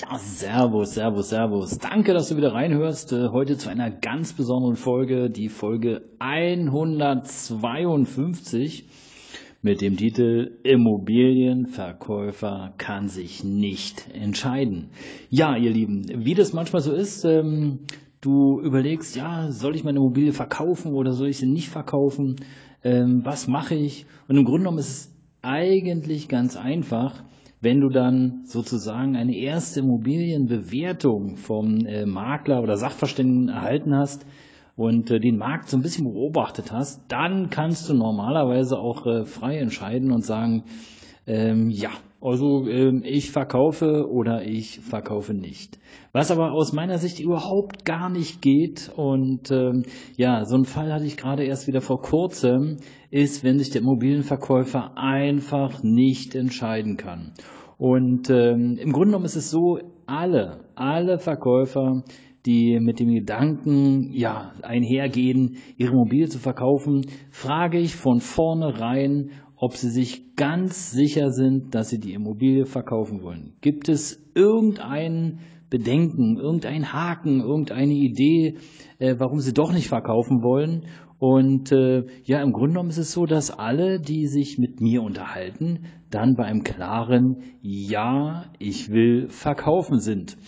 Ja, servus, servus, servus. Danke, dass du wieder reinhörst. Äh, heute zu einer ganz besonderen Folge, die Folge 152 mit dem Titel Immobilienverkäufer kann sich nicht entscheiden. Ja, ihr Lieben, wie das manchmal so ist, ähm, du überlegst, ja, soll ich meine Immobilie verkaufen oder soll ich sie nicht verkaufen? Ähm, was mache ich? Und im Grunde genommen ist es eigentlich ganz einfach wenn du dann sozusagen eine erste Immobilienbewertung vom äh, Makler oder Sachverständigen erhalten hast und äh, den Markt so ein bisschen beobachtet hast, dann kannst du normalerweise auch äh, frei entscheiden und sagen, ähm, ja, also ähm, ich verkaufe oder ich verkaufe nicht. Was aber aus meiner Sicht überhaupt gar nicht geht und ähm, ja, so ein Fall hatte ich gerade erst wieder vor kurzem, ist, wenn sich der Immobilienverkäufer einfach nicht entscheiden kann. Und ähm, im Grunde genommen ist es so, alle, alle Verkäufer, die mit dem Gedanken ja, einhergehen, ihre Immobilie zu verkaufen, frage ich von vornherein, ob sie sich ganz sicher sind, dass sie die Immobilie verkaufen wollen. Gibt es irgendeinen Bedenken, irgendeinen Haken, irgendeine Idee, äh, warum sie doch nicht verkaufen wollen? Und äh, ja, im Grunde genommen ist es so, dass alle, die sich mit mir unterhalten, dann bei einem klaren Ja, ich will verkaufen sind.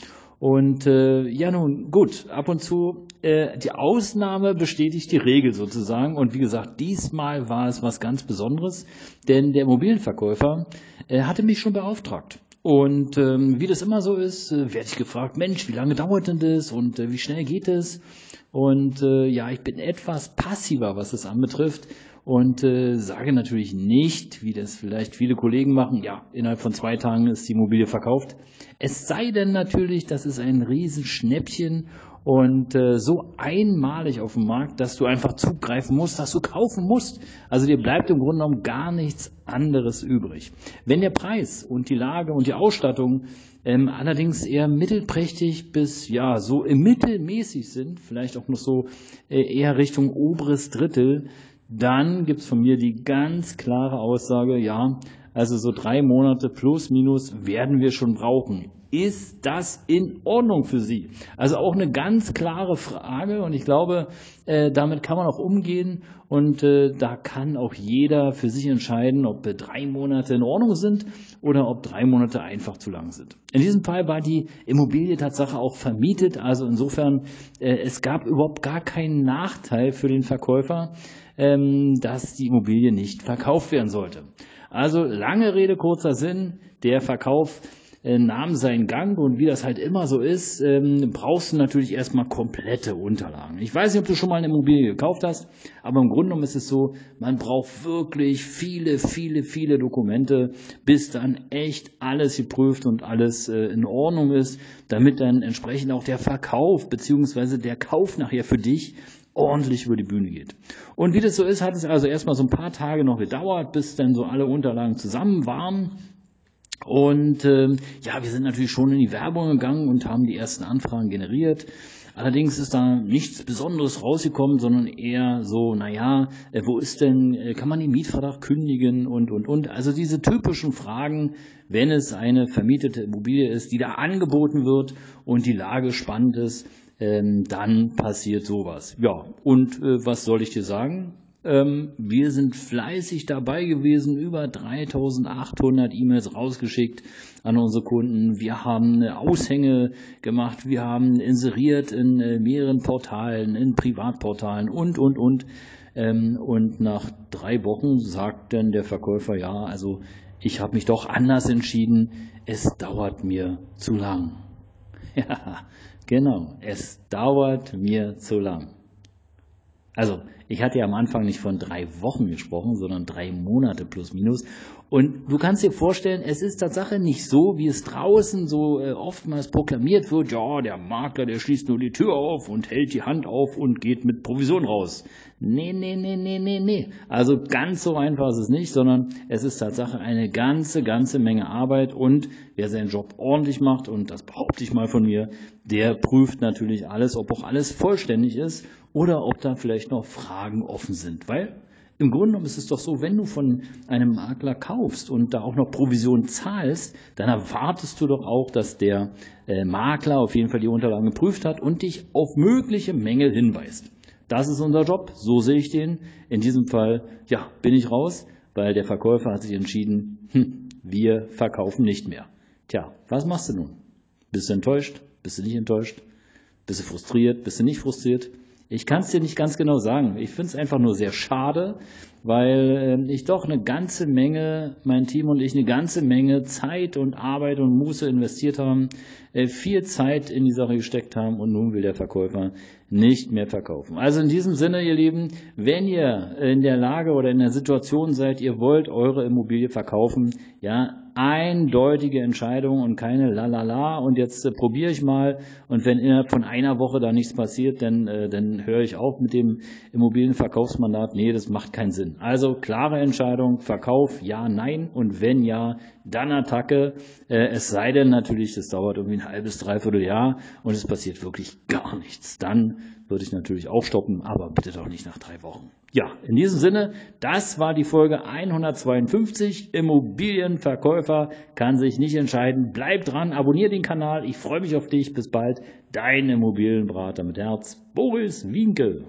Und äh, ja nun, gut, ab und zu äh, die Ausnahme bestätigt die Regel sozusagen. Und wie gesagt, diesmal war es was ganz Besonderes, denn der Immobilienverkäufer äh, hatte mich schon beauftragt. Und ähm, wie das immer so ist, äh, werde ich gefragt, Mensch, wie lange dauert denn das und äh, wie schnell geht es? Und äh, ja, ich bin etwas passiver, was es anbetrifft und äh, sage natürlich nicht, wie das vielleicht viele Kollegen machen, ja, innerhalb von zwei Tagen ist die Immobilie verkauft. Es sei denn natürlich, das ist ein Riesenschnäppchen und äh, so einmalig auf dem Markt, dass du einfach zugreifen musst, dass du kaufen musst. Also dir bleibt im Grunde genommen gar nichts anderes übrig. Wenn der Preis und die Lage und die Ausstattung ähm, allerdings eher mittelprächtig bis ja so mittelmäßig sind, vielleicht auch noch so äh, eher Richtung oberes Drittel, dann gibt's von mir die ganz klare Aussage, ja, also so drei Monate plus minus werden wir schon brauchen. Ist das in Ordnung für Sie? Also auch eine ganz klare Frage und ich glaube, äh, damit kann man auch umgehen und äh, da kann auch jeder für sich entscheiden, ob drei Monate in Ordnung sind oder ob drei Monate einfach zu lang sind. In diesem Fall war die Immobilie Tatsache auch vermietet, also insofern äh, es gab überhaupt gar keinen Nachteil für den Verkäufer, ähm, dass die Immobilie nicht verkauft werden sollte. Also lange Rede, kurzer Sinn, der Verkauf äh, nahm seinen Gang und wie das halt immer so ist, ähm, brauchst du natürlich erstmal komplette Unterlagen. Ich weiß nicht, ob du schon mal eine Immobilie gekauft hast, aber im Grunde genommen ist es so, man braucht wirklich viele, viele, viele Dokumente, bis dann echt alles geprüft und alles äh, in Ordnung ist, damit dann entsprechend auch der Verkauf beziehungsweise der Kauf nachher für dich ordentlich über die Bühne geht. Und wie das so ist, hat es also erstmal so ein paar Tage noch gedauert, bis dann so alle Unterlagen zusammen waren. Und ähm, ja, wir sind natürlich schon in die Werbung gegangen und haben die ersten Anfragen generiert. Allerdings ist da nichts Besonderes rausgekommen, sondern eher so, naja, äh, wo ist denn, äh, kann man den Mietvertrag kündigen und, und, und. Also diese typischen Fragen, wenn es eine vermietete Immobilie ist, die da angeboten wird und die Lage spannend ist, ähm, dann passiert sowas. Ja, und äh, was soll ich dir sagen? Ähm, wir sind fleißig dabei gewesen, über 3800 E-Mails rausgeschickt an unsere Kunden. Wir haben Aushänge gemacht, wir haben inseriert in äh, mehreren Portalen, in Privatportalen und, und, und. Ähm, und nach drei Wochen sagt dann der Verkäufer, ja, also ich habe mich doch anders entschieden, es dauert mir zu lang. Ja, genau, es dauert mir zu lang. Also, ich hatte ja am Anfang nicht von drei Wochen gesprochen, sondern drei Monate plus minus. Und du kannst dir vorstellen, es ist Tatsache nicht so, wie es draußen so äh, oftmals proklamiert wird, ja, der Makler, der schließt nur die Tür auf und hält die Hand auf und geht mit Provision raus. Nee, nee, nee, nee, nee, nee. Also ganz so einfach ist es nicht, sondern es ist Tatsache eine ganze, ganze Menge Arbeit und wer seinen Job ordentlich macht, und das behaupte ich mal von mir, der prüft natürlich alles, ob auch alles vollständig ist oder ob da vielleicht noch Fragen offen sind, weil im Grunde genommen ist es doch so, wenn du von einem Makler kaufst und da auch noch Provision zahlst, dann erwartest du doch auch, dass der äh, Makler auf jeden Fall die Unterlagen geprüft hat und dich auf mögliche Mängel hinweist. Das ist unser Job, so sehe ich den. In diesem Fall, ja, bin ich raus, weil der Verkäufer hat sich entschieden, hm, wir verkaufen nicht mehr. Tja, was machst du nun? Bist du enttäuscht? Bist du nicht enttäuscht? Bist du frustriert? Bist du nicht frustriert? Ich kann es dir nicht ganz genau sagen. Ich finde es einfach nur sehr schade, weil äh, ich doch eine ganze Menge, mein Team und ich eine ganze Menge Zeit und Arbeit und Muße investiert haben, äh, viel Zeit in die Sache gesteckt haben und nun will der Verkäufer nicht mehr verkaufen. Also in diesem Sinne, ihr Lieben, wenn ihr in der Lage oder in der Situation seid, ihr wollt eure Immobilie verkaufen, ja, eindeutige Entscheidung und keine Lalala und jetzt äh, probiere ich mal und wenn innerhalb von einer Woche da nichts passiert, dann, äh, dann höre ich auf mit dem Immobilienverkaufsmandat. Nee, das macht keinen Sinn. Also klare Entscheidung, Verkauf, ja, nein und wenn ja, dann Attacke. Äh, es sei denn natürlich, das dauert irgendwie ein halbes, dreiviertel Jahr und es passiert wirklich gar nichts. Dann würde ich natürlich auch stoppen, aber bitte doch nicht nach drei Wochen. Ja, in diesem Sinne, das war die Folge 152. Immobilienverkäufer kann sich nicht entscheiden. Bleib dran, abonniere den Kanal. Ich freue mich auf dich. Bis bald. Dein Immobilienberater mit Herz, Boris Winkel.